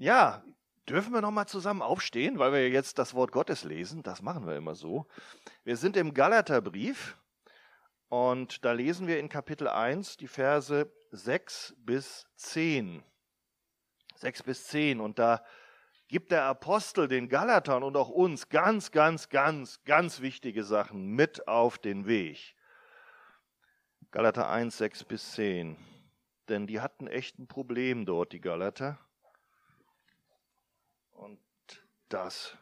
Ja, dürfen wir noch mal zusammen aufstehen, weil wir jetzt das Wort Gottes lesen? Das machen wir immer so. Wir sind im Galaterbrief und da lesen wir in Kapitel 1 die Verse 6 bis 10. 6 bis 10 und da gibt der Apostel den Galatern und auch uns ganz, ganz, ganz, ganz wichtige Sachen mit auf den Weg. Galater 1, 6 bis 10. Denn die hatten echt ein Problem dort, die Galater. Und das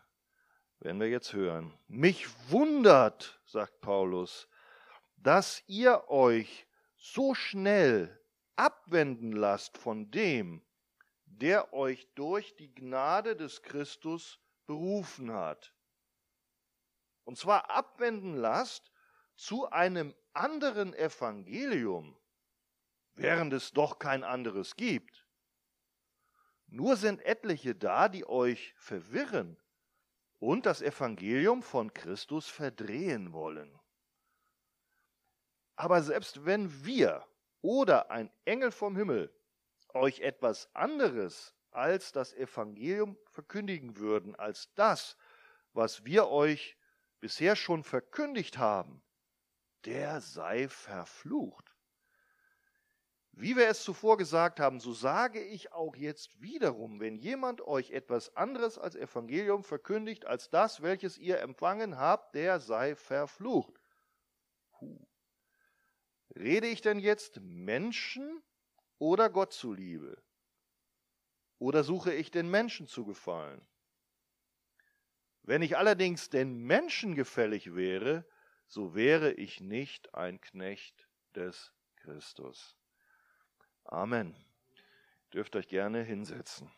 werden wir jetzt hören. Mich wundert, sagt Paulus, dass ihr euch so schnell abwenden lasst von dem, der euch durch die Gnade des Christus berufen hat. Und zwar abwenden lasst zu einem anderen Evangelium, während es doch kein anderes gibt. Nur sind etliche da, die euch verwirren und das Evangelium von Christus verdrehen wollen. Aber selbst wenn wir oder ein Engel vom Himmel euch etwas anderes als das Evangelium verkündigen würden, als das, was wir euch bisher schon verkündigt haben, der sei verflucht. Wie wir es zuvor gesagt haben, so sage ich auch jetzt wiederum, wenn jemand euch etwas anderes als Evangelium verkündigt, als das, welches ihr empfangen habt, der sei verflucht. Huh. Rede ich denn jetzt Menschen oder Gott zuliebe? Oder suche ich den Menschen zu gefallen? Wenn ich allerdings den Menschen gefällig wäre, so wäre ich nicht ein Knecht des Christus. Amen. Dürft euch gerne hinsetzen.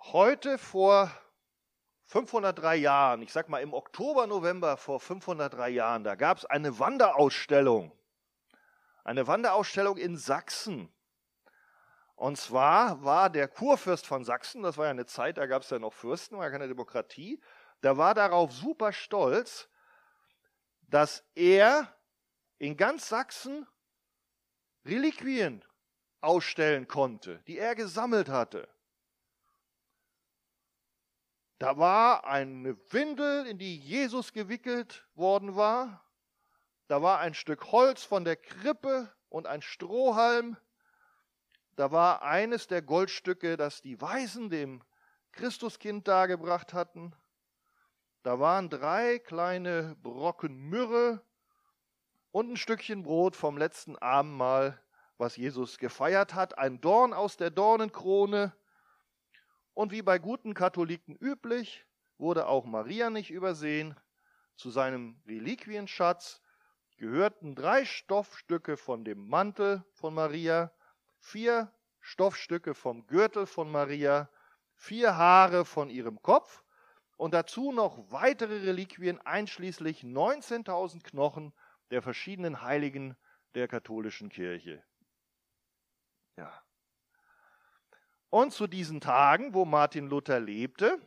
Heute vor 503 Jahren, ich sag mal im Oktober, November vor 503 Jahren, da gab es eine Wanderausstellung. Eine Wanderausstellung in Sachsen. Und zwar war der Kurfürst von Sachsen, das war ja eine Zeit, da gab es ja noch Fürsten, war ja keine Demokratie, der war darauf super stolz, dass er in ganz Sachsen Reliquien ausstellen konnte, die er gesammelt hatte. Da war eine Windel, in die Jesus gewickelt worden war. Da war ein Stück Holz von der Krippe und ein Strohhalm. Da war eines der Goldstücke, das die Weisen dem Christuskind dargebracht hatten. Da waren drei kleine Brocken Myrrhe und ein Stückchen Brot vom letzten Abendmahl, was Jesus gefeiert hat, ein Dorn aus der Dornenkrone. Und wie bei guten Katholiken üblich, wurde auch Maria nicht übersehen. Zu seinem Reliquienschatz gehörten drei Stoffstücke von dem Mantel von Maria, vier Stoffstücke vom Gürtel von Maria, vier Haare von ihrem Kopf und dazu noch weitere Reliquien einschließlich 19.000 Knochen der verschiedenen Heiligen der katholischen Kirche. Ja. Und zu diesen Tagen, wo Martin Luther lebte,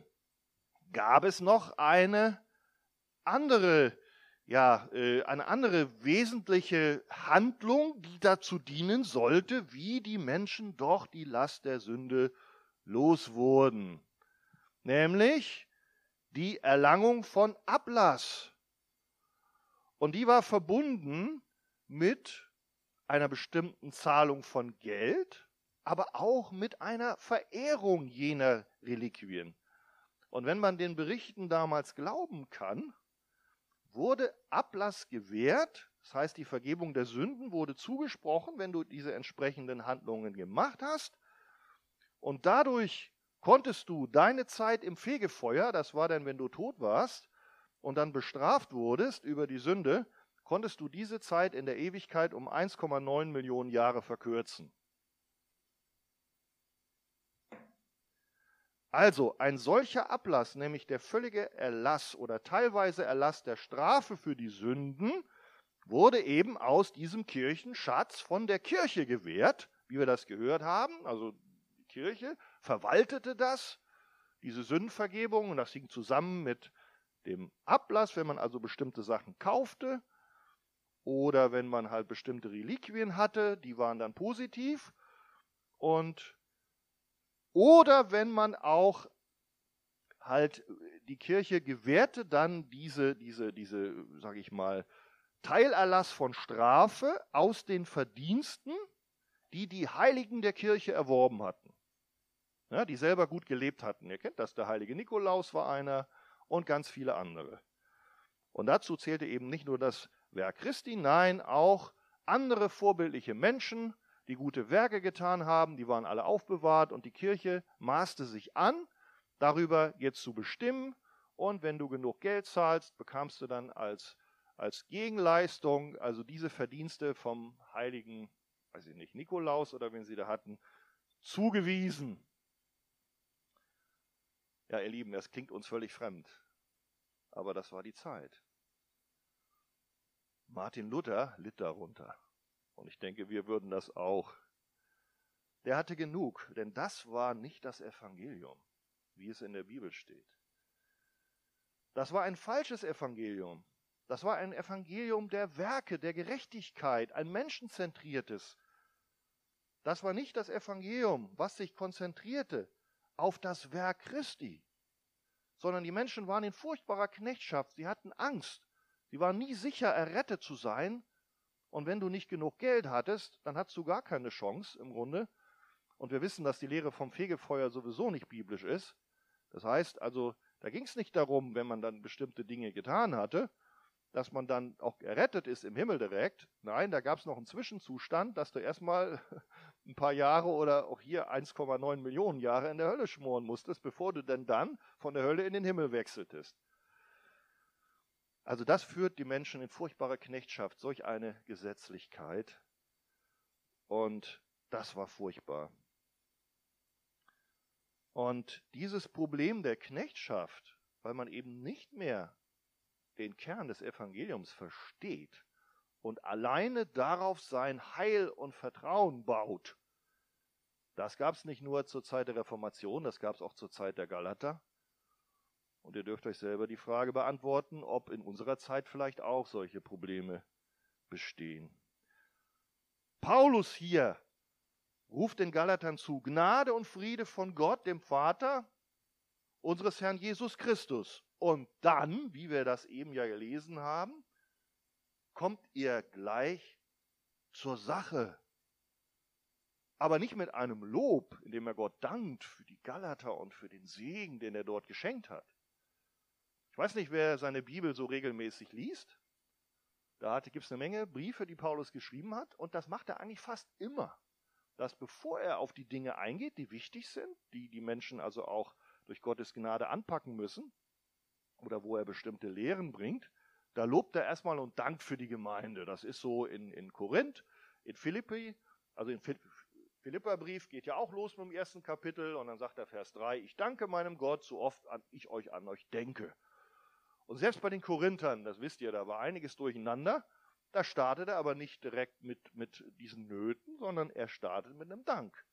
gab es noch eine andere, ja, äh, eine andere wesentliche Handlung, die dazu dienen sollte, wie die Menschen doch die Last der Sünde los wurden. Nämlich die Erlangung von Ablass und die war verbunden mit einer bestimmten Zahlung von Geld, aber auch mit einer Verehrung jener Reliquien. Und wenn man den Berichten damals glauben kann, wurde Ablass gewährt, das heißt die Vergebung der Sünden wurde zugesprochen, wenn du diese entsprechenden Handlungen gemacht hast. Und dadurch konntest du deine Zeit im Fegefeuer, das war dann, wenn du tot warst, und dann bestraft wurdest über die Sünde, konntest du diese Zeit in der Ewigkeit um 1,9 Millionen Jahre verkürzen. Also ein solcher Ablass, nämlich der völlige Erlass oder teilweise Erlass der Strafe für die Sünden, wurde eben aus diesem Kirchenschatz von der Kirche gewährt, wie wir das gehört haben. Also die Kirche verwaltete das, diese Sündenvergebung, und das hing zusammen mit dem Ablass, wenn man also bestimmte Sachen kaufte. oder wenn man halt bestimmte Reliquien hatte, die waren dann positiv und oder wenn man auch halt die Kirche gewährte dann diese diese diese sage ich mal Teilerlass von Strafe aus den Verdiensten, die die Heiligen der Kirche erworben hatten. Ja, die selber gut gelebt hatten. Ihr kennt das, der heilige Nikolaus war einer und ganz viele andere. Und dazu zählte eben nicht nur das Werk Christi, nein, auch andere vorbildliche Menschen, die gute Werke getan haben, die waren alle aufbewahrt und die Kirche maßte sich an, darüber jetzt zu bestimmen. Und wenn du genug Geld zahlst, bekamst du dann als, als Gegenleistung, also diese Verdienste vom heiligen, weiß ich nicht, Nikolaus oder wenn sie da hatten, zugewiesen. Ja, ihr Lieben, das klingt uns völlig fremd, aber das war die Zeit. Martin Luther litt darunter. Und ich denke, wir würden das auch. Der hatte genug, denn das war nicht das Evangelium, wie es in der Bibel steht. Das war ein falsches Evangelium. Das war ein Evangelium der Werke, der Gerechtigkeit, ein menschenzentriertes. Das war nicht das Evangelium, was sich konzentrierte auf das Werk Christi, sondern die Menschen waren in furchtbarer Knechtschaft, sie hatten Angst, Sie waren nie sicher, errettet zu sein. Und wenn du nicht genug Geld hattest, dann hattest du gar keine Chance im Grunde. Und wir wissen, dass die Lehre vom Fegefeuer sowieso nicht biblisch ist. Das heißt also, da ging es nicht darum, wenn man dann bestimmte Dinge getan hatte, dass man dann auch errettet ist im Himmel direkt. Nein, da gab es noch einen Zwischenzustand, dass du erstmal ein paar Jahre oder auch hier 1,9 Millionen Jahre in der Hölle schmoren musstest, bevor du denn dann von der Hölle in den Himmel wechseltest. Also das führt die Menschen in furchtbare Knechtschaft, solch eine Gesetzlichkeit. Und das war furchtbar. Und dieses Problem der Knechtschaft, weil man eben nicht mehr den Kern des Evangeliums versteht und alleine darauf sein Heil und Vertrauen baut, das gab es nicht nur zur Zeit der Reformation, das gab es auch zur Zeit der Galater. Und ihr dürft euch selber die Frage beantworten, ob in unserer Zeit vielleicht auch solche Probleme bestehen. Paulus hier ruft den Galatern zu Gnade und Friede von Gott, dem Vater unseres Herrn Jesus Christus. Und dann, wie wir das eben ja gelesen haben, kommt ihr gleich zur Sache. Aber nicht mit einem Lob, indem er Gott dankt für die Galater und für den Segen, den er dort geschenkt hat. Ich weiß nicht, wer seine Bibel so regelmäßig liest. Da gibt es eine Menge Briefe, die Paulus geschrieben hat. Und das macht er eigentlich fast immer. Dass bevor er auf die Dinge eingeht, die wichtig sind, die die Menschen also auch durch Gottes Gnade anpacken müssen, oder wo er bestimmte Lehren bringt, da lobt er erstmal und dankt für die Gemeinde. Das ist so in, in Korinth, in Philippi, also in Philipperbrief geht ja auch los mit dem ersten Kapitel und dann sagt er Vers 3, ich danke meinem Gott, so oft ich euch an euch denke. Und selbst bei den Korinthern, das wisst ihr, da war einiges durcheinander. Da startet er aber nicht direkt mit, mit diesen Nöten, sondern er startet mit einem Dank.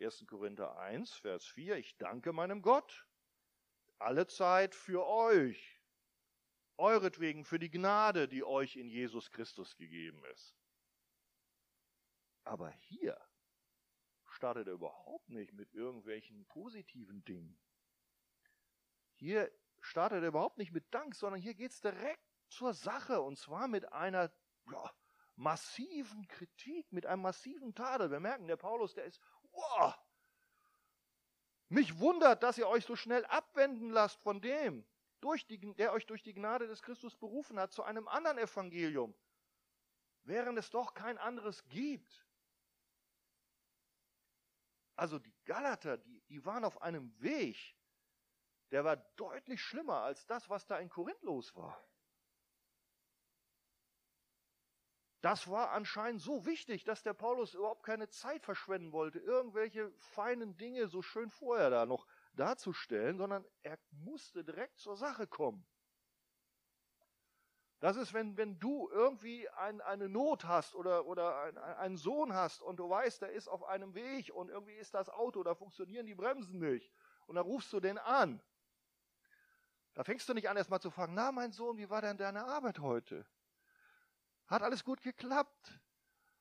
1. Korinther 1, Vers 4, ich danke meinem Gott alle Zeit für euch, euretwegen für die Gnade, die euch in Jesus Christus gegeben ist. Aber hier startet er überhaupt nicht mit irgendwelchen positiven Dingen. Hier startet er überhaupt nicht mit Dank, sondern hier geht es direkt zur Sache und zwar mit einer ja, massiven Kritik, mit einem massiven Tadel. Wir merken, der Paulus, der ist, wow, mich wundert, dass ihr euch so schnell abwenden lasst von dem, die, der euch durch die Gnade des Christus berufen hat, zu einem anderen Evangelium, während es doch kein anderes gibt. Also die Galater, die, die waren auf einem Weg, der war deutlich schlimmer als das, was da in Korinth los war. Das war anscheinend so wichtig, dass der Paulus überhaupt keine Zeit verschwenden wollte, irgendwelche feinen Dinge so schön vorher da noch darzustellen, sondern er musste direkt zur Sache kommen. Das ist, wenn, wenn du irgendwie ein, eine Not hast oder, oder ein, einen Sohn hast und du weißt, der ist auf einem Weg und irgendwie ist das Auto, da funktionieren die Bremsen nicht. Und dann rufst du den an da fängst du nicht an, erst mal zu fragen, na mein Sohn, wie war denn deine Arbeit heute? Hat alles gut geklappt.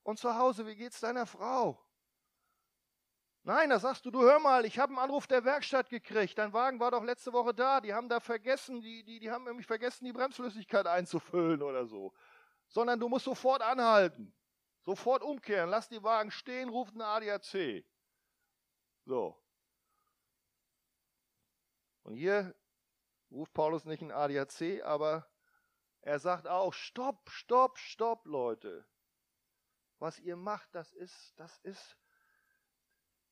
Und zu Hause, wie geht's deiner Frau? Nein, da sagst du, du hör mal, ich habe einen Anruf der Werkstatt gekriegt. Dein Wagen war doch letzte Woche da. Die haben da vergessen, die, die, die haben nämlich vergessen, die Bremsflüssigkeit einzufüllen oder so. Sondern du musst sofort anhalten. Sofort umkehren. Lass die Wagen stehen, ruft einen ADAC. So. Und hier ruft Paulus nicht einen ADAC, aber er sagt auch, stopp, stopp, stopp, Leute. Was ihr macht, das ist, das ist,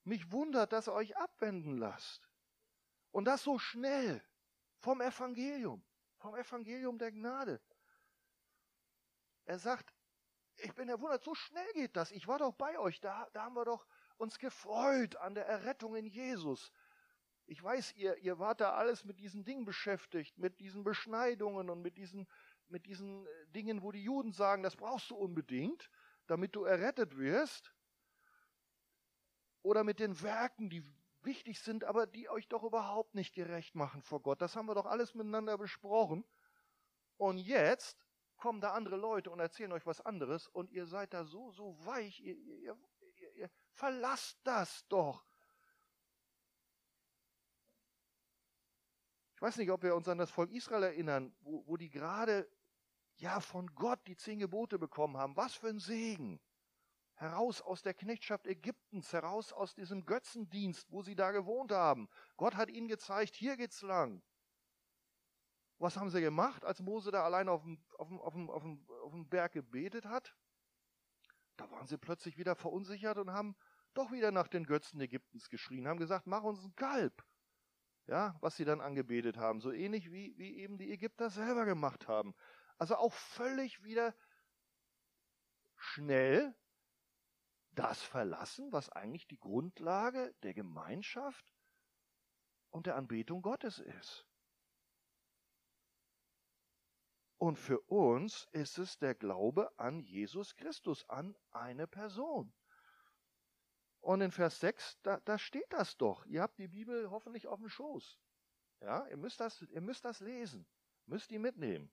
mich wundert, dass ihr euch abwenden lasst. Und das so schnell vom Evangelium, vom Evangelium der Gnade. Er sagt, ich bin erwundert, so schnell geht das. Ich war doch bei euch, da, da haben wir doch uns gefreut an der Errettung in Jesus. Ich weiß, ihr, ihr wart da alles mit diesen Dingen beschäftigt, mit diesen Beschneidungen und mit diesen, mit diesen äh, Dingen, wo die Juden sagen, das brauchst du unbedingt, damit du errettet wirst. Oder mit den Werken, die wichtig sind, aber die euch doch überhaupt nicht gerecht machen vor Gott. Das haben wir doch alles miteinander besprochen. Und jetzt kommen da andere Leute und erzählen euch was anderes und ihr seid da so, so weich, ihr, ihr, ihr, ihr verlasst das doch. Ich weiß nicht, ob wir uns an das Volk Israel erinnern, wo, wo die gerade ja von Gott die zehn Gebote bekommen haben. Was für ein Segen. Heraus aus der Knechtschaft Ägyptens, heraus aus diesem Götzendienst, wo sie da gewohnt haben. Gott hat ihnen gezeigt, hier geht's lang. Was haben sie gemacht, als Mose da allein auf dem, auf dem, auf dem, auf dem, auf dem Berg gebetet hat? Da waren sie plötzlich wieder verunsichert und haben doch wieder nach den Götzen Ägyptens geschrien, haben gesagt, mach uns ein Kalb. Ja, was sie dann angebetet haben, so ähnlich wie, wie eben die Ägypter selber gemacht haben. Also auch völlig wieder schnell das verlassen, was eigentlich die Grundlage der Gemeinschaft und der Anbetung Gottes ist. Und für uns ist es der Glaube an Jesus Christus, an eine Person. Und in Vers 6, da, da steht das doch. Ihr habt die Bibel hoffentlich auf dem Schoß. Ja, ihr müsst das, ihr müsst das lesen, müsst die mitnehmen.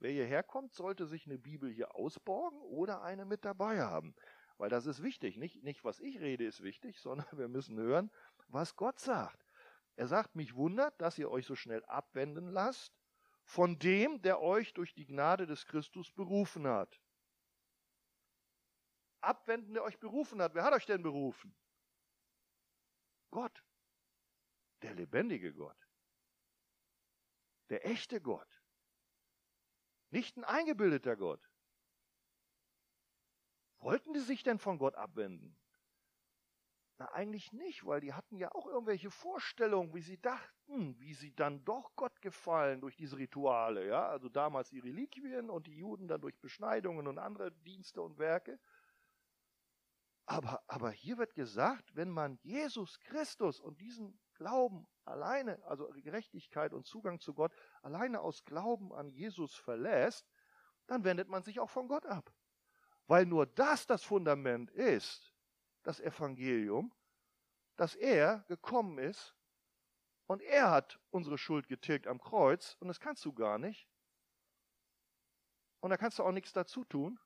Wer hierher kommt, sollte sich eine Bibel hier ausborgen oder eine mit dabei haben. Weil das ist wichtig. Nicht, nicht was ich rede ist wichtig, sondern wir müssen hören, was Gott sagt. Er sagt, mich wundert, dass ihr euch so schnell abwenden lasst von dem, der euch durch die Gnade des Christus berufen hat. Abwenden, der euch berufen hat. Wer hat euch denn berufen? Gott. Der lebendige Gott. Der echte Gott. Nicht ein eingebildeter Gott. Wollten die sich denn von Gott abwenden? Na, eigentlich nicht, weil die hatten ja auch irgendwelche Vorstellungen, wie sie dachten, wie sie dann doch Gott gefallen durch diese Rituale, ja, also damals die Reliquien und die Juden dann durch Beschneidungen und andere Dienste und Werke. Aber, aber hier wird gesagt, wenn man Jesus Christus und diesen Glauben alleine, also Gerechtigkeit und Zugang zu Gott, alleine aus Glauben an Jesus verlässt, dann wendet man sich auch von Gott ab. Weil nur das das Fundament ist, das Evangelium, dass er gekommen ist und er hat unsere Schuld getilgt am Kreuz und das kannst du gar nicht. Und da kannst du auch nichts dazu tun,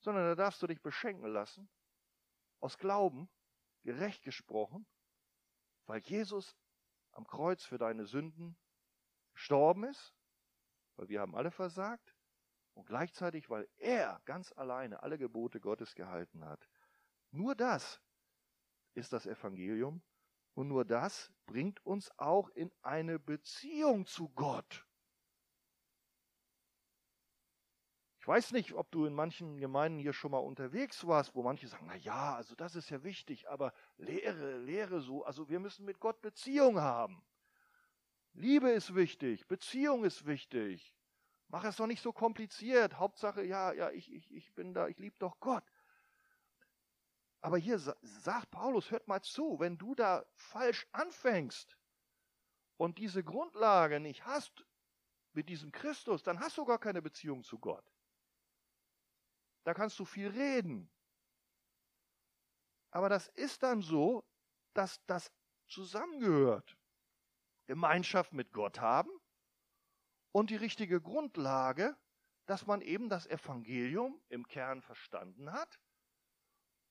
sondern da darfst du dich beschenken lassen, aus Glauben, gerecht gesprochen, weil Jesus am Kreuz für deine Sünden gestorben ist, weil wir haben alle versagt und gleichzeitig, weil er ganz alleine alle Gebote Gottes gehalten hat. Nur das ist das Evangelium und nur das bringt uns auch in eine Beziehung zu Gott. Ich weiß nicht, ob du in manchen Gemeinden hier schon mal unterwegs warst, wo manche sagen, na ja, also das ist ja wichtig, aber Lehre, Lehre so, also wir müssen mit Gott Beziehung haben. Liebe ist wichtig, Beziehung ist wichtig. Mach es doch nicht so kompliziert. Hauptsache, ja, ja, ich, ich, ich bin da, ich liebe doch Gott. Aber hier sagt Paulus, hört mal zu, wenn du da falsch anfängst und diese Grundlage nicht hast mit diesem Christus, dann hast du gar keine Beziehung zu Gott. Da kannst du viel reden. Aber das ist dann so, dass das zusammengehört. Gemeinschaft mit Gott haben und die richtige Grundlage, dass man eben das Evangelium im Kern verstanden hat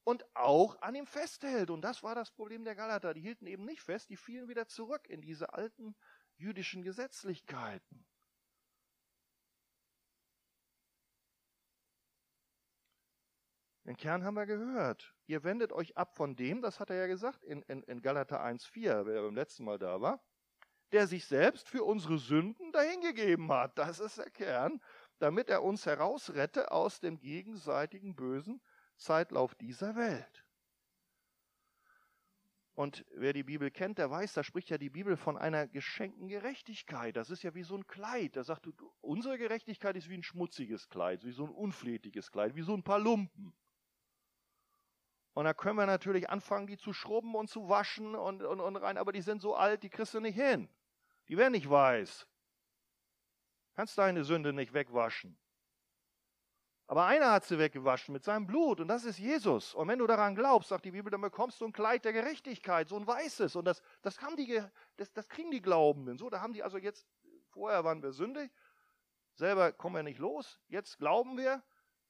und auch an ihm festhält. Und das war das Problem der Galater. Die hielten eben nicht fest, die fielen wieder zurück in diese alten jüdischen Gesetzlichkeiten. Den Kern haben wir gehört. Ihr wendet euch ab von dem, das hat er ja gesagt in, in, in Galater 1,4, wer beim letzten Mal da war, der sich selbst für unsere Sünden dahingegeben hat. Das ist der Kern, damit er uns herausrette aus dem gegenseitigen bösen Zeitlauf dieser Welt. Und wer die Bibel kennt, der weiß, da spricht ja die Bibel von einer geschenkten Gerechtigkeit. Das ist ja wie so ein Kleid. Da sagt du, unsere Gerechtigkeit ist wie ein schmutziges Kleid, wie so ein unflätiges Kleid, wie so ein paar Lumpen. Und da können wir natürlich anfangen, die zu schrubben und zu waschen und, und, und rein, aber die sind so alt, die kriegst du nicht hin. Die werden nicht weiß. Kannst deine Sünde nicht wegwaschen. Aber einer hat sie weggewaschen mit seinem Blut und das ist Jesus. Und wenn du daran glaubst, sagt die Bibel, dann bekommst du ein Kleid der Gerechtigkeit, so ein weißes. Und das, das, haben die, das, das kriegen die Glaubenden. So, da haben die also jetzt, vorher waren wir sündig, selber kommen wir nicht los, jetzt glauben wir,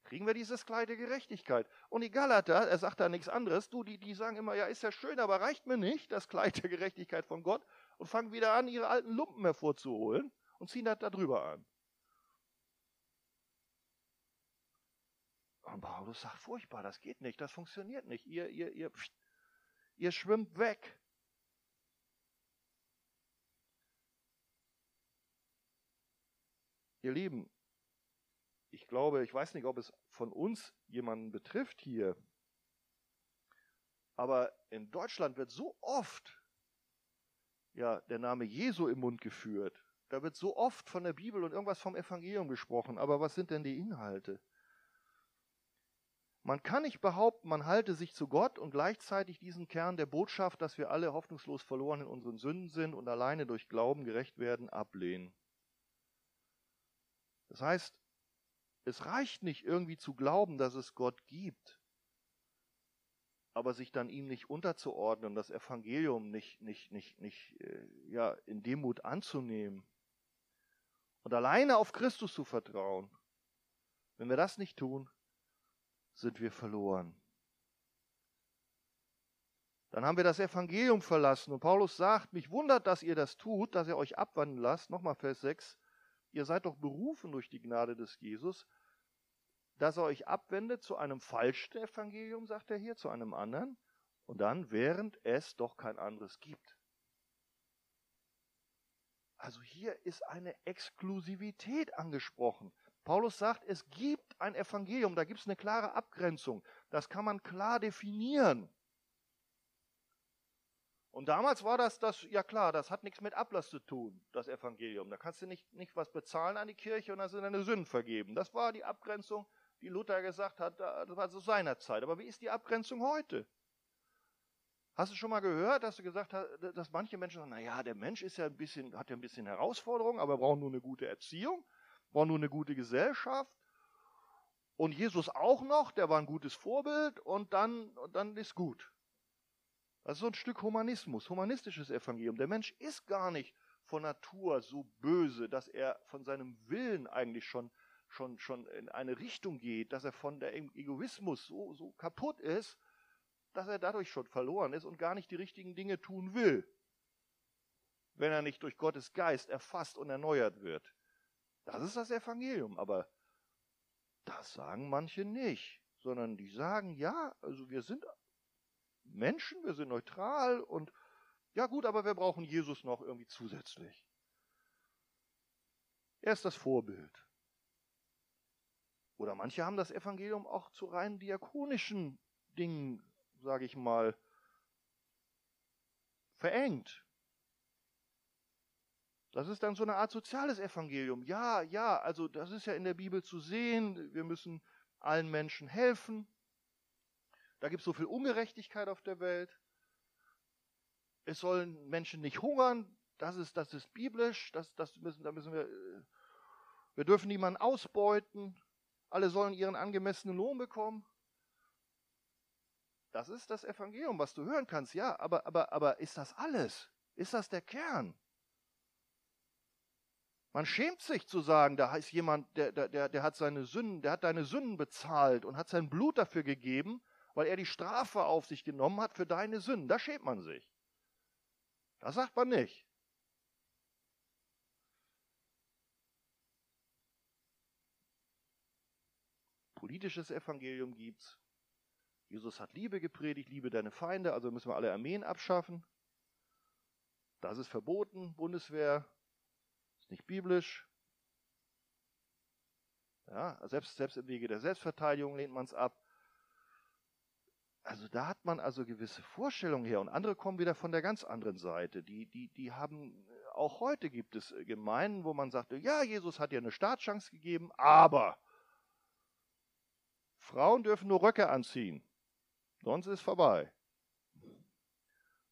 kriegen wir dieses Kleid der Gerechtigkeit. Und die Galater, er sagt da nichts anderes, du, die, die sagen immer, ja, ist ja schön, aber reicht mir nicht, das Kleid der Gerechtigkeit von Gott, und fangen wieder an, ihre alten Lumpen hervorzuholen und ziehen das da drüber an. Und Paulus sagt, furchtbar, das geht nicht, das funktioniert nicht. Ihr, ihr, ihr, pst, ihr schwimmt weg. Ihr Lieben, ich glaube, ich weiß nicht, ob es von uns jemanden betrifft hier, aber in Deutschland wird so oft ja, der Name Jesu im Mund geführt. Da wird so oft von der Bibel und irgendwas vom Evangelium gesprochen. Aber was sind denn die Inhalte? Man kann nicht behaupten, man halte sich zu Gott und gleichzeitig diesen Kern der Botschaft, dass wir alle hoffnungslos verloren in unseren Sünden sind und alleine durch Glauben gerecht werden, ablehnen. Das heißt, es reicht nicht irgendwie zu glauben, dass es Gott gibt, aber sich dann ihm nicht unterzuordnen, das Evangelium nicht, nicht, nicht, nicht äh, ja, in Demut anzunehmen und alleine auf Christus zu vertrauen. Wenn wir das nicht tun, sind wir verloren. Dann haben wir das Evangelium verlassen und Paulus sagt, mich wundert, dass ihr das tut, dass ihr euch abwandeln lasst. Nochmal Vers 6. Ihr seid doch berufen durch die Gnade des Jesus, dass er euch abwendet zu einem falschen Evangelium, sagt er hier, zu einem anderen, und dann, während es doch kein anderes gibt. Also hier ist eine Exklusivität angesprochen. Paulus sagt, es gibt ein Evangelium, da gibt es eine klare Abgrenzung. Das kann man klar definieren. Und damals war das, das, ja klar, das hat nichts mit Ablass zu tun, das Evangelium. Da kannst du nicht, nicht was bezahlen an die Kirche und dann sind deine Sünden vergeben. Das war die Abgrenzung die Luther gesagt hat, das war zu seiner Zeit. Aber wie ist die Abgrenzung heute? Hast du schon mal gehört, dass du gesagt hast, dass manche Menschen sagen, naja, der Mensch ist ja ein bisschen, hat ja ein bisschen Herausforderungen, aber er braucht nur eine gute Erziehung, braucht nur eine gute Gesellschaft. Und Jesus auch noch, der war ein gutes Vorbild und dann, und dann ist gut. Das ist so ein Stück Humanismus, humanistisches Evangelium. Der Mensch ist gar nicht von Natur so böse, dass er von seinem Willen eigentlich schon schon, schon in eine Richtung geht, dass er von der Egoismus so, so kaputt ist, dass er dadurch schon verloren ist und gar nicht die richtigen Dinge tun will, wenn er nicht durch Gottes Geist erfasst und erneuert wird. Das ist das Evangelium, aber das sagen manche nicht, sondern die sagen, ja, also wir sind Menschen, wir sind neutral und ja gut, aber wir brauchen Jesus noch irgendwie zusätzlich. Er ist das Vorbild. Oder manche haben das Evangelium auch zu rein diakonischen Dingen, sage ich mal, verengt. Das ist dann so eine Art soziales Evangelium. Ja, ja, also das ist ja in der Bibel zu sehen. Wir müssen allen Menschen helfen. Da gibt es so viel Ungerechtigkeit auf der Welt. Es sollen Menschen nicht hungern. Das ist, das ist biblisch. Das, das müssen, da müssen wir, äh, wir dürfen niemanden ausbeuten. Alle sollen ihren angemessenen Lohn bekommen. Das ist das Evangelium, was du hören kannst, ja, aber, aber, aber ist das alles? Ist das der Kern? Man schämt sich zu sagen, da ist jemand, der, der, der hat seine Sünden, der hat deine Sünden bezahlt und hat sein Blut dafür gegeben, weil er die Strafe auf sich genommen hat für deine Sünden. Da schämt man sich. Das sagt man nicht. Politisches Evangelium gibt's. Jesus hat Liebe gepredigt, liebe deine Feinde, also müssen wir alle Armeen abschaffen. Das ist verboten, Bundeswehr, ist nicht biblisch. Ja, selbst, selbst im Wege der Selbstverteidigung lehnt man es ab. Also da hat man also gewisse Vorstellungen her und andere kommen wieder von der ganz anderen Seite. Die, die, die haben, auch heute gibt es Gemeinden, wo man sagt, ja, Jesus hat dir eine Startchance gegeben, aber Frauen dürfen nur Röcke anziehen, sonst ist vorbei.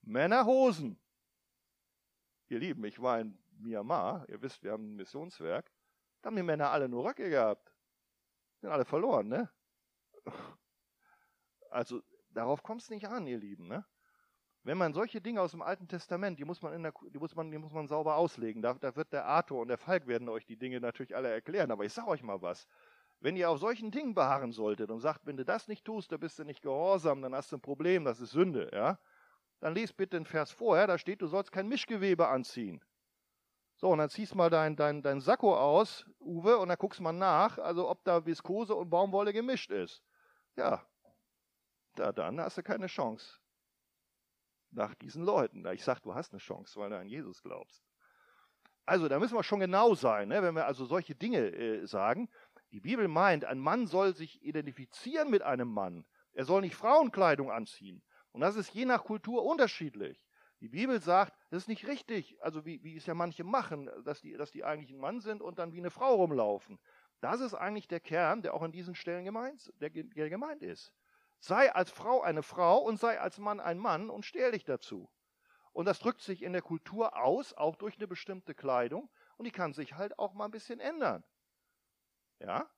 Männer Hosen. Ihr Lieben, ich war in Myanmar, ihr wisst, wir haben ein Missionswerk, da haben die Männer alle nur Röcke gehabt. Sind alle verloren, ne? Also darauf kommt es nicht an, ihr Lieben, ne? Wenn man solche Dinge aus dem Alten Testament, die muss man, in der, die muss man, die muss man sauber auslegen. Da, da wird der Arthur und der Falk werden euch die Dinge natürlich alle erklären. Aber ich sage euch mal was. Wenn ihr auf solchen Dingen beharren solltet und sagt, wenn du das nicht tust, dann bist du nicht gehorsam, dann hast du ein Problem, das ist Sünde, ja? Dann lies bitte den Vers vorher, da steht, du sollst kein Mischgewebe anziehen. So, und dann ziehst mal dein, dein, dein Sakko aus, Uwe, und dann guckst mal nach, also ob da Viskose und Baumwolle gemischt ist. Ja, da dann hast du keine Chance. Nach diesen Leuten. Ich sag, du hast eine Chance, weil du an Jesus glaubst. Also, da müssen wir schon genau sein, ne? wenn wir also solche Dinge äh, sagen. Die Bibel meint, ein Mann soll sich identifizieren mit einem Mann. Er soll nicht Frauenkleidung anziehen. Und das ist je nach Kultur unterschiedlich. Die Bibel sagt, das ist nicht richtig, also wie, wie es ja manche machen, dass die, dass die eigentlich ein Mann sind und dann wie eine Frau rumlaufen. Das ist eigentlich der Kern, der auch an diesen Stellen gemeint, der, der gemeint ist. Sei als Frau eine Frau und sei als Mann ein Mann und stell dich dazu. Und das drückt sich in der Kultur aus, auch durch eine bestimmte Kleidung. Und die kann sich halt auch mal ein bisschen ändern. Ja?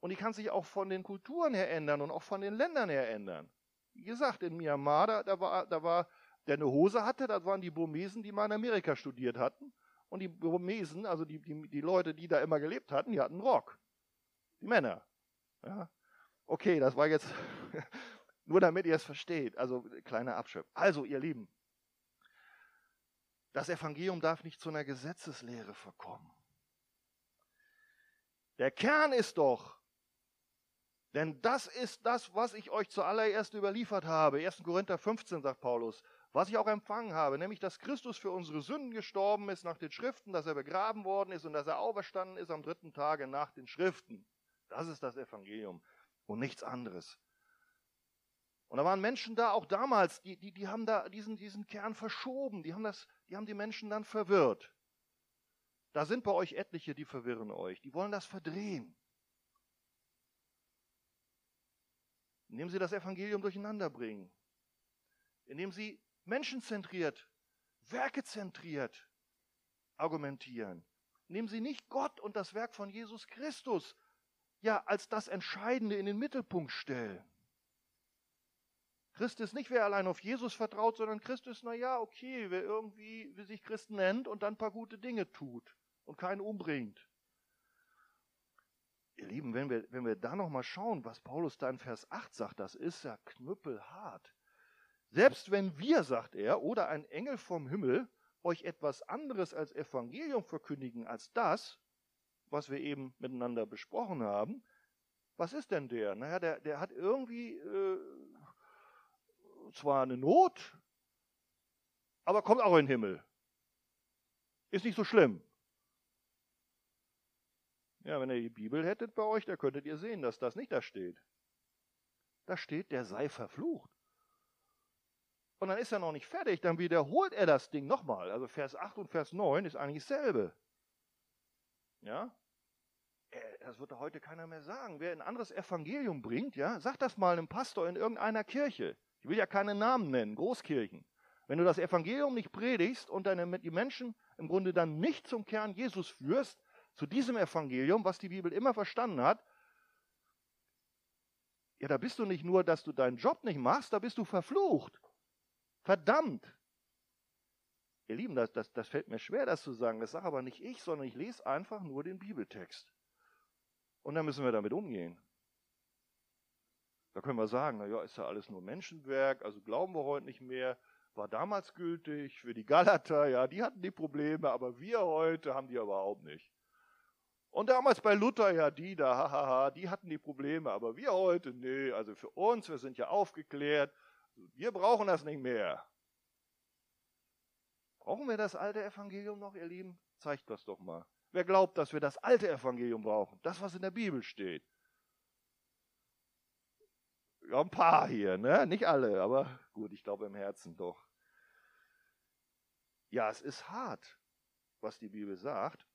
Und die kann sich auch von den Kulturen her ändern und auch von den Ländern her ändern. Wie gesagt, in Myanmar, da, da war, da war der eine Hose hatte, das waren die Burmesen, die mal in Amerika studiert hatten. Und die Burmesen, also die, die, die Leute, die da immer gelebt hatten, die hatten Rock. Die Männer. Ja. Okay, das war jetzt nur damit ihr es versteht. Also kleiner Abschöpf. Also, ihr Lieben, das Evangelium darf nicht zu einer Gesetzeslehre verkommen. Der Kern ist doch, denn das ist das, was ich euch zuallererst überliefert habe. 1. Korinther 15 sagt Paulus was ich auch empfangen habe, nämlich dass Christus für unsere Sünden gestorben ist nach den Schriften, dass er begraben worden ist und dass er auferstanden ist am dritten Tage nach den Schriften. Das ist das Evangelium und nichts anderes. Und da waren Menschen da, auch damals, die, die, die haben da diesen, diesen Kern verschoben, die haben, das, die haben die Menschen dann verwirrt. Da sind bei euch etliche, die verwirren euch, die wollen das verdrehen. Indem sie das Evangelium durcheinander bringen. Indem sie menschenzentriert, werkezentriert argumentieren. Nehmen Sie nicht Gott und das Werk von Jesus Christus ja als das Entscheidende in den Mittelpunkt stellen. Christ ist nicht, wer allein auf Jesus vertraut, sondern Christ ist, naja, okay, wer irgendwie wie sich Christ nennt und dann ein paar gute Dinge tut und keinen umbringt. Ihr Lieben, wenn wir, wenn wir da nochmal schauen, was Paulus da in Vers 8 sagt, das ist ja knüppelhart. Selbst wenn wir, sagt er, oder ein Engel vom Himmel euch etwas anderes als Evangelium verkündigen als das, was wir eben miteinander besprochen haben, was ist denn der? Naja, der, der hat irgendwie äh, zwar eine Not, aber kommt auch in den Himmel. Ist nicht so schlimm. Ja, wenn ihr die Bibel hättet bei euch, da könntet ihr sehen, dass das nicht da steht. Da steht, der sei verflucht. Und dann ist er noch nicht fertig, dann wiederholt er das Ding nochmal. Also Vers 8 und Vers 9 ist eigentlich dasselbe. Ja? Äh, das wird heute keiner mehr sagen. Wer ein anderes Evangelium bringt, ja, sag das mal einem Pastor in irgendeiner Kirche. Ich will ja keine Namen nennen, Großkirchen. Wenn du das Evangelium nicht predigst und deine, die Menschen im Grunde dann nicht zum Kern Jesus führst, zu diesem Evangelium, was die Bibel immer verstanden hat, ja, da bist du nicht nur, dass du deinen Job nicht machst, da bist du verflucht. Verdammt! Ihr Lieben, das, das, das fällt mir schwer, das zu sagen. Das sage aber nicht ich, sondern ich lese einfach nur den Bibeltext. Und dann müssen wir damit umgehen. Da können wir sagen, naja, ist ja alles nur Menschenwerk, also glauben wir heute nicht mehr. War damals gültig für die Galater, ja, die hatten die Probleme, aber wir heute haben die überhaupt nicht. Und damals bei Luther, ja, die da, hahaha, die hatten die Probleme, aber wir heute, nee, also für uns, wir sind ja aufgeklärt, wir brauchen das nicht mehr. Brauchen wir das alte Evangelium noch, ihr Lieben? Zeigt das doch mal. Wer glaubt, dass wir das alte Evangelium brauchen? Das, was in der Bibel steht. Ja, ein paar hier, ne? Nicht alle, aber gut, ich glaube im Herzen doch. Ja, es ist hart, was die Bibel sagt.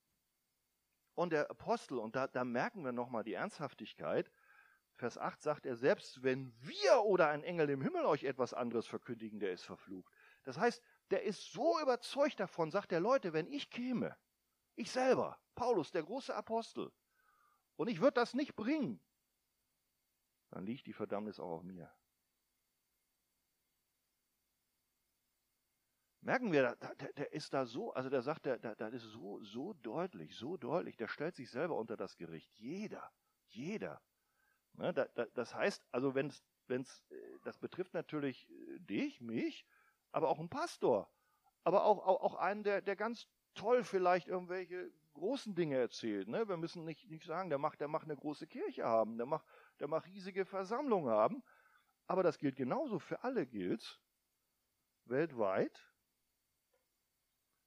Und der Apostel, und da, da merken wir nochmal die Ernsthaftigkeit, Vers 8 sagt er, selbst wenn wir oder ein Engel im Himmel euch etwas anderes verkündigen, der ist verflucht. Das heißt, der ist so überzeugt davon, sagt er, Leute, wenn ich käme, ich selber, Paulus, der große Apostel, und ich würde das nicht bringen, dann liegt die Verdammnis auch auf mir. Merken wir, der, der, ist da so, also der sagt, der, der ist so, so deutlich, so deutlich, der stellt sich selber unter das Gericht. Jeder, jeder. Ne, da, da, das heißt, also wenn es, äh, das betrifft natürlich äh, dich, mich, aber auch einen Pastor, aber auch, auch, auch einen, der, der ganz toll vielleicht irgendwelche großen Dinge erzählt. Ne? Wir müssen nicht, nicht sagen, der macht, der macht eine große Kirche haben, der macht, der macht riesige Versammlungen haben. Aber das gilt genauso für alle gilt weltweit.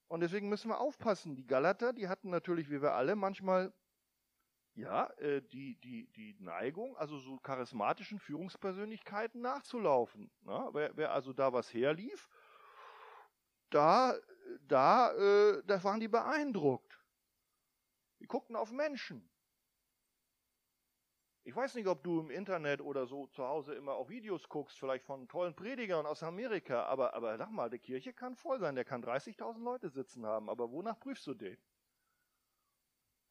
Und deswegen müssen wir aufpassen. Die Galater, die hatten natürlich, wie wir alle, manchmal ja, äh, die, die, die Neigung, also so charismatischen Führungspersönlichkeiten nachzulaufen. Ne? Wer, wer also da was herlief, da, da, äh, da waren die beeindruckt. Die guckten auf Menschen. Ich weiß nicht, ob du im Internet oder so zu Hause immer auch Videos guckst, vielleicht von tollen Predigern aus Amerika, aber, aber sag mal, die Kirche kann voll sein, der kann 30.000 Leute sitzen haben, aber wonach prüfst du den?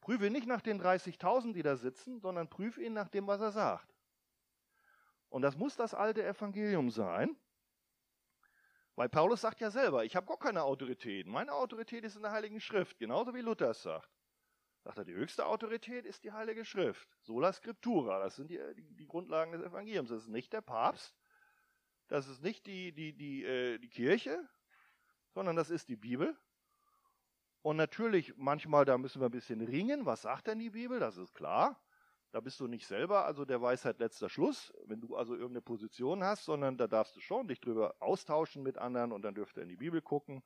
Prüfe nicht nach den 30.000, die da sitzen, sondern prüfe ihn nach dem, was er sagt. Und das muss das alte Evangelium sein, weil Paulus sagt ja selber, ich habe gar keine Autorität. Meine Autorität ist in der Heiligen Schrift, genauso wie Luther es sagt. Sagt er, die höchste Autorität ist die Heilige Schrift. Sola Scriptura, das sind die, die, die Grundlagen des Evangeliums. Das ist nicht der Papst, das ist nicht die, die, die, äh, die Kirche, sondern das ist die Bibel. Und natürlich, manchmal, da müssen wir ein bisschen ringen. Was sagt denn die Bibel? Das ist klar. Da bist du nicht selber, also der Weisheit letzter Schluss, wenn du also irgendeine Position hast, sondern da darfst du schon dich drüber austauschen mit anderen und dann dürft ihr in die Bibel gucken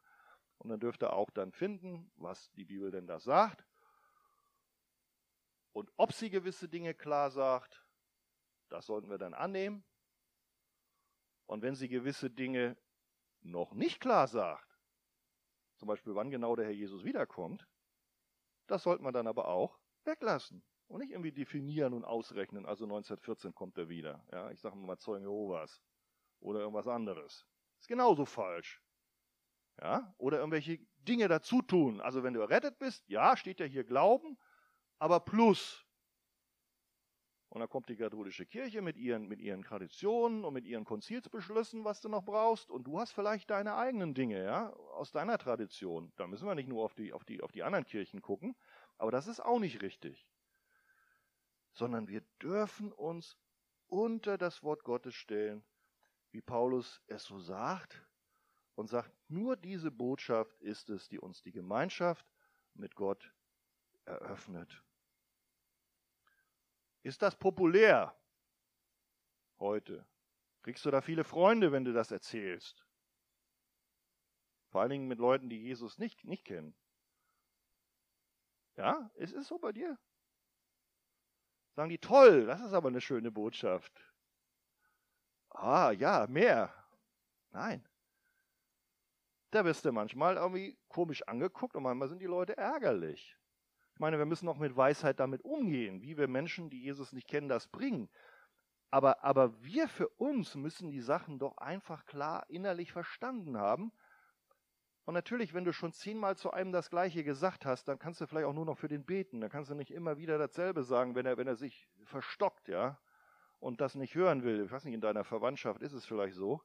und dann dürft ihr auch dann finden, was die Bibel denn da sagt. Und ob sie gewisse Dinge klar sagt, das sollten wir dann annehmen. Und wenn sie gewisse Dinge noch nicht klar sagt, zum Beispiel wann genau der Herr Jesus wiederkommt, das sollte man dann aber auch weglassen und nicht irgendwie definieren und ausrechnen. Also 1914 kommt er wieder. Ja, ich sage mal Zeugen Jehovas oder irgendwas anderes. Ist genauso falsch. Ja, oder irgendwelche Dinge dazu tun. Also wenn du errettet bist, ja, steht ja hier Glauben, aber plus. Und dann kommt die katholische Kirche mit ihren, mit ihren Traditionen und mit ihren Konzilsbeschlüssen, was du noch brauchst. Und du hast vielleicht deine eigenen Dinge, ja, aus deiner Tradition. Da müssen wir nicht nur auf die, auf die, auf die anderen Kirchen gucken. Aber das ist auch nicht richtig. Sondern wir dürfen uns unter das Wort Gottes stellen, wie Paulus es so sagt. Und sagt, nur diese Botschaft ist es, die uns die Gemeinschaft mit Gott eröffnet. Ist das populär heute? Kriegst du da viele Freunde, wenn du das erzählst? Vor allen Dingen mit Leuten, die Jesus nicht, nicht kennen. Ja, ist es so bei dir? Sagen die, toll, das ist aber eine schöne Botschaft. Ah, ja, mehr. Nein. Da wirst du manchmal irgendwie komisch angeguckt und manchmal sind die Leute ärgerlich. Ich meine, wir müssen auch mit Weisheit damit umgehen, wie wir Menschen, die Jesus nicht kennen, das bringen. Aber, aber wir für uns müssen die Sachen doch einfach klar innerlich verstanden haben. Und natürlich, wenn du schon zehnmal zu einem das Gleiche gesagt hast, dann kannst du vielleicht auch nur noch für den beten. Dann kannst du nicht immer wieder dasselbe sagen, wenn er, wenn er sich verstockt, ja, und das nicht hören will. Ich weiß nicht, in deiner Verwandtschaft ist es vielleicht so.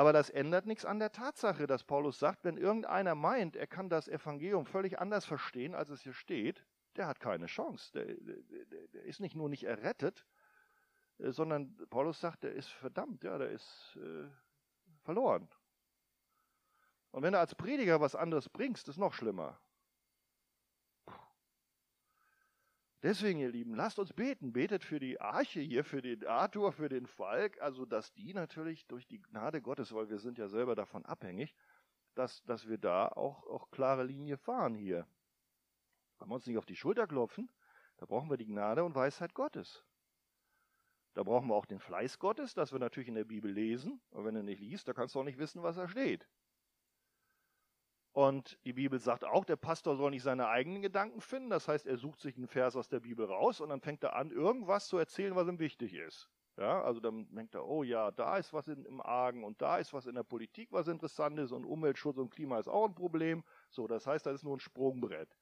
Aber das ändert nichts an der Tatsache, dass Paulus sagt, wenn irgendeiner meint, er kann das Evangelium völlig anders verstehen, als es hier steht, der hat keine Chance. Der, der, der ist nicht nur nicht errettet, äh, sondern Paulus sagt, der ist verdammt, ja, der ist äh, verloren. Und wenn du als Prediger was anderes bringst, ist noch schlimmer. Deswegen, ihr Lieben, lasst uns beten. Betet für die Arche hier, für den Arthur, für den Falk, also dass die natürlich durch die Gnade Gottes, weil wir sind ja selber davon abhängig, dass, dass wir da auch, auch klare Linie fahren hier. Wenn wir uns nicht auf die Schulter klopfen, da brauchen wir die Gnade und Weisheit Gottes. Da brauchen wir auch den Fleiß Gottes, dass wir natürlich in der Bibel lesen. Und wenn du nicht liest, da kannst du auch nicht wissen, was da steht. Und die Bibel sagt auch, der Pastor soll nicht seine eigenen Gedanken finden. Das heißt, er sucht sich einen Vers aus der Bibel raus und dann fängt er an, irgendwas zu erzählen, was ihm wichtig ist. Ja, also dann denkt er, oh ja, da ist was in, im Argen und da ist was in der Politik, was interessant ist und Umweltschutz und Klima ist auch ein Problem. So, das heißt, das ist nur ein Sprungbrett.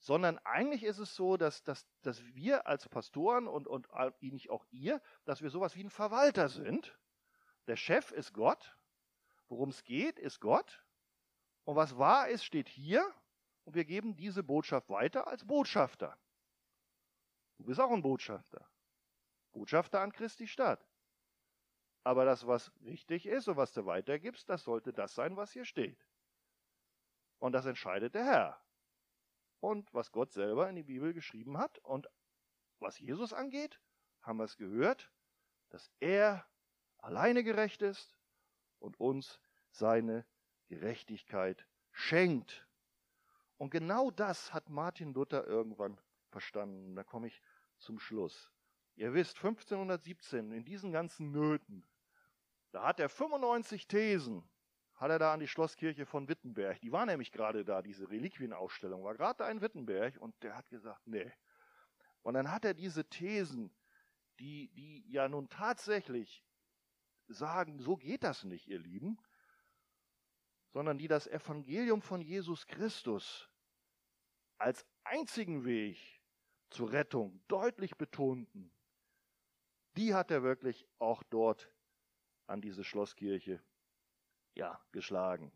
Sondern eigentlich ist es so, dass, dass, dass wir als Pastoren und, und nicht auch ihr, dass wir sowas wie ein Verwalter sind. Der Chef ist Gott. Worum es geht, ist Gott. Und was wahr ist, steht hier. Und wir geben diese Botschaft weiter als Botschafter. Du bist auch ein Botschafter. Botschafter an Christi Stadt. Aber das, was richtig ist und was du weitergibst, das sollte das sein, was hier steht. Und das entscheidet der Herr. Und was Gott selber in die Bibel geschrieben hat und was Jesus angeht, haben wir es gehört, dass er alleine gerecht ist und uns seine Gerechtigkeit schenkt. Und genau das hat Martin Luther irgendwann verstanden. Da komme ich zum Schluss. Ihr wisst, 1517, in diesen ganzen Nöten, da hat er 95 Thesen, hat er da an die Schlosskirche von Wittenberg. Die war nämlich gerade da, diese Reliquienausstellung, war gerade da in Wittenberg und der hat gesagt, nee. Und dann hat er diese Thesen, die, die ja nun tatsächlich sagen, so geht das nicht, ihr Lieben, sondern die das Evangelium von Jesus Christus als einzigen Weg zur Rettung deutlich betonten, die hat er wirklich auch dort an diese Schlosskirche ja, geschlagen.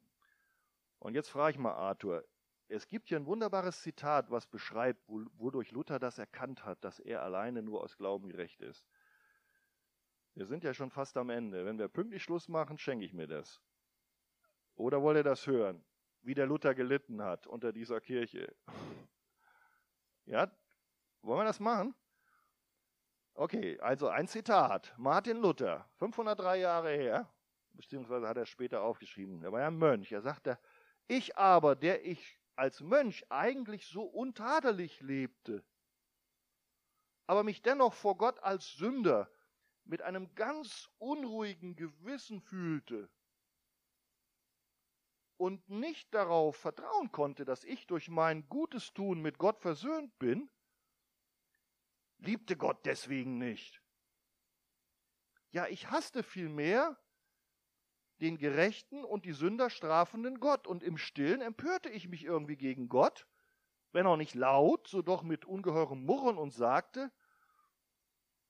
Und jetzt frage ich mal Arthur, es gibt hier ein wunderbares Zitat, was beschreibt, wodurch Luther das erkannt hat, dass er alleine nur aus Glauben gerecht ist. Wir sind ja schon fast am Ende. Wenn wir pünktlich Schluss machen, schenke ich mir das. Oder wollt ihr das hören, wie der Luther gelitten hat unter dieser Kirche? Ja, wollen wir das machen? Okay, also ein Zitat. Martin Luther, 503 Jahre her, beziehungsweise hat er später aufgeschrieben. Er war ja Mönch. Er sagte, ich aber, der ich als Mönch eigentlich so untadelig lebte, aber mich dennoch vor Gott als Sünder mit einem ganz unruhigen Gewissen fühlte, und nicht darauf vertrauen konnte, dass ich durch mein gutes Tun mit Gott versöhnt bin, liebte Gott deswegen nicht. Ja, ich hasste vielmehr den gerechten und die Sünder strafenden Gott, und im stillen empörte ich mich irgendwie gegen Gott, wenn auch nicht laut, so doch mit ungeheurem Murren und sagte,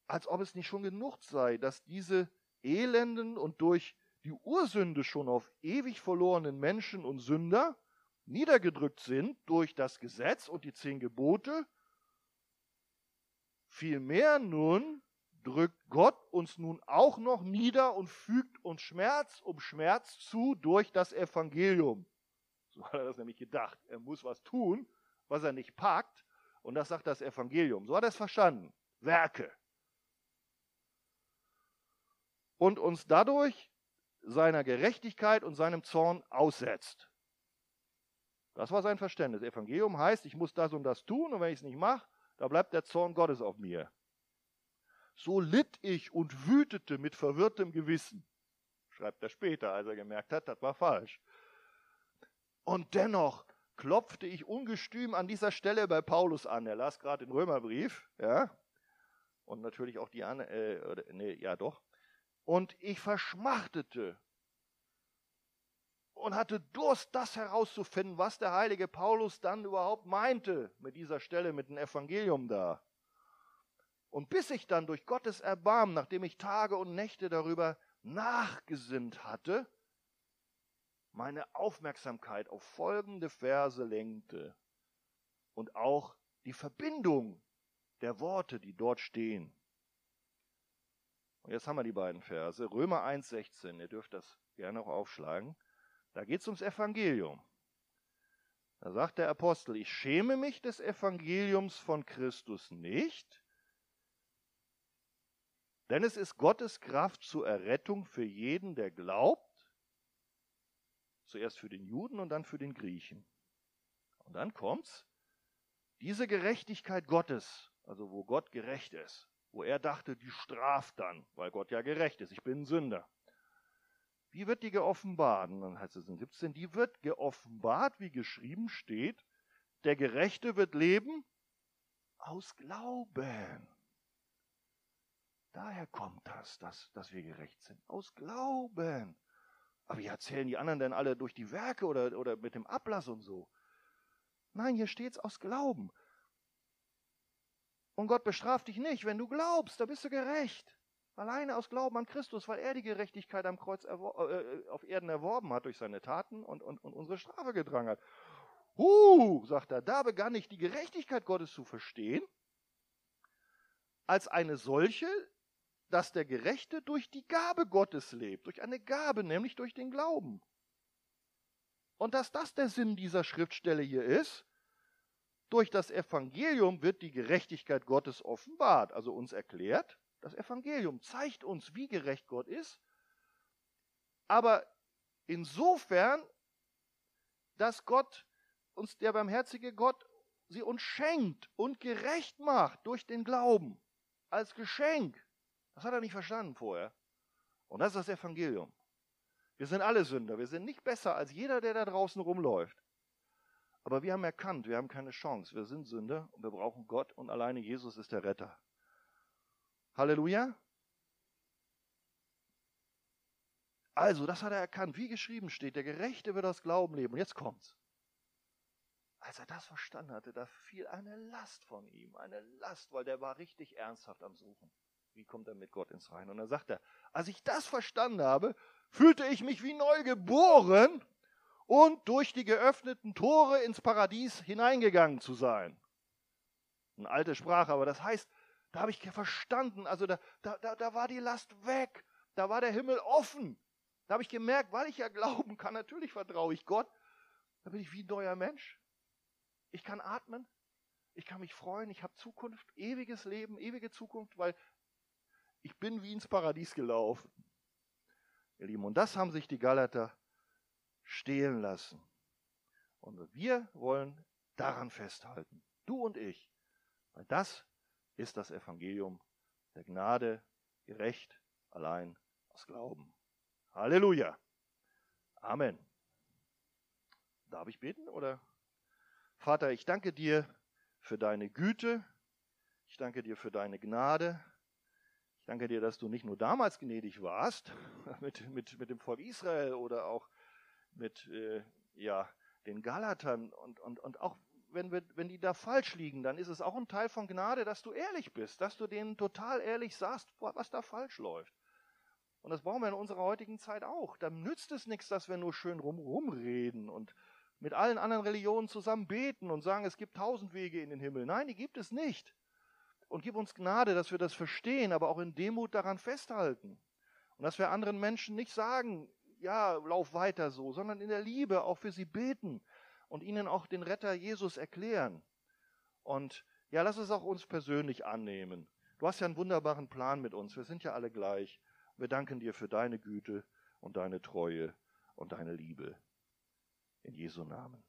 als ob es nicht schon genug sei, dass diese elenden und durch die Ursünde schon auf ewig verlorenen Menschen und Sünder niedergedrückt sind durch das Gesetz und die zehn Gebote, vielmehr nun drückt Gott uns nun auch noch nieder und fügt uns Schmerz um Schmerz zu durch das Evangelium. So hat er das nämlich gedacht. Er muss was tun, was er nicht packt. Und das sagt das Evangelium. So hat er es verstanden. Werke. Und uns dadurch seiner Gerechtigkeit und seinem Zorn aussetzt. Das war sein Verständnis. Evangelium heißt, ich muss das und das tun und wenn ich es nicht mache, da bleibt der Zorn Gottes auf mir. So litt ich und wütete mit verwirrtem Gewissen, schreibt er später, als er gemerkt hat, das war falsch. Und dennoch klopfte ich ungestüm an dieser Stelle bei Paulus an. Er las gerade den Römerbrief, ja, und natürlich auch die äh, nee, ja doch. Und ich verschmachtete und hatte Durst, das herauszufinden, was der heilige Paulus dann überhaupt meinte mit dieser Stelle, mit dem Evangelium da. Und bis ich dann durch Gottes Erbarmen, nachdem ich Tage und Nächte darüber nachgesinnt hatte, meine Aufmerksamkeit auf folgende Verse lenkte und auch die Verbindung der Worte, die dort stehen. Jetzt haben wir die beiden Verse. Römer 1,16, ihr dürft das gerne auch aufschlagen. Da geht es ums Evangelium. Da sagt der Apostel, ich schäme mich des Evangeliums von Christus nicht, denn es ist Gottes Kraft zur Errettung für jeden, der glaubt, zuerst für den Juden und dann für den Griechen. Und dann kommt's, diese Gerechtigkeit Gottes, also wo Gott gerecht ist, wo er dachte, die straft dann, weil Gott ja gerecht ist, ich bin ein Sünder. Wie wird die geoffenbart? Und dann heißt es in 17, die wird geoffenbart, wie geschrieben steht, der Gerechte wird leben aus Glauben. Daher kommt das, dass, dass wir gerecht sind. Aus Glauben. Aber wie erzählen die anderen denn alle durch die Werke oder, oder mit dem Ablass und so? Nein, hier steht es aus Glauben. Und Gott bestraft dich nicht, wenn du glaubst, da bist du gerecht. Alleine aus Glauben an Christus, weil er die Gerechtigkeit am Kreuz äh, äh, auf Erden erworben hat durch seine Taten und, und, und unsere Strafe getragen hat. Huh, sagt er, da begann ich die Gerechtigkeit Gottes zu verstehen, als eine solche, dass der Gerechte durch die Gabe Gottes lebt, durch eine Gabe, nämlich durch den Glauben. Und dass das der Sinn dieser Schriftstelle hier ist, durch das Evangelium wird die Gerechtigkeit Gottes offenbart, also uns erklärt, das Evangelium zeigt uns, wie gerecht Gott ist, aber insofern, dass Gott uns, der barmherzige Gott, sie uns schenkt und gerecht macht durch den Glauben, als Geschenk. Das hat er nicht verstanden vorher. Und das ist das Evangelium. Wir sind alle Sünder. Wir sind nicht besser als jeder, der da draußen rumläuft. Aber wir haben erkannt, wir haben keine Chance. Wir sind Sünder und wir brauchen Gott und alleine Jesus ist der Retter. Halleluja. Also, das hat er erkannt, wie geschrieben steht, der Gerechte wird aus Glauben leben. Und jetzt kommt's. Als er das verstanden hatte, da fiel eine Last von ihm, eine Last, weil der war richtig ernsthaft am Suchen. Wie kommt er mit Gott ins Reine? Und dann sagt er, als ich das verstanden habe, fühlte ich mich wie neu geboren und durch die geöffneten Tore ins Paradies hineingegangen zu sein. Eine alte Sprache, aber das heißt, da habe ich verstanden, also da, da, da, war die Last weg, da war der Himmel offen. Da habe ich gemerkt, weil ich ja glauben kann, natürlich vertraue ich Gott, da bin ich wie ein neuer Mensch. Ich kann atmen, ich kann mich freuen, ich habe Zukunft, ewiges Leben, ewige Zukunft, weil ich bin wie ins Paradies gelaufen. Ihr Lieben, und das haben sich die Galater stehlen lassen. Und wir wollen daran festhalten, du und ich, weil das ist das Evangelium der Gnade, gerecht, allein aus Glauben. Halleluja. Amen. Darf ich beten oder? Vater, ich danke dir für deine Güte. Ich danke dir für deine Gnade. Ich danke dir, dass du nicht nur damals gnädig warst mit, mit, mit dem Volk Israel oder auch mit äh, ja, den Galatern und, und, und auch wenn, wir, wenn die da falsch liegen, dann ist es auch ein Teil von Gnade, dass du ehrlich bist, dass du denen total ehrlich sagst, was da falsch läuft. Und das brauchen wir in unserer heutigen Zeit auch. Da nützt es nichts, dass wir nur schön rum, rumreden und mit allen anderen Religionen zusammen beten und sagen, es gibt tausend Wege in den Himmel. Nein, die gibt es nicht. Und gib uns Gnade, dass wir das verstehen, aber auch in Demut daran festhalten. Und dass wir anderen Menschen nicht sagen, ja, lauf weiter so, sondern in der Liebe auch für sie beten und ihnen auch den Retter Jesus erklären. Und ja, lass es auch uns persönlich annehmen. Du hast ja einen wunderbaren Plan mit uns. Wir sind ja alle gleich. Wir danken dir für deine Güte und deine Treue und deine Liebe. In Jesu Namen.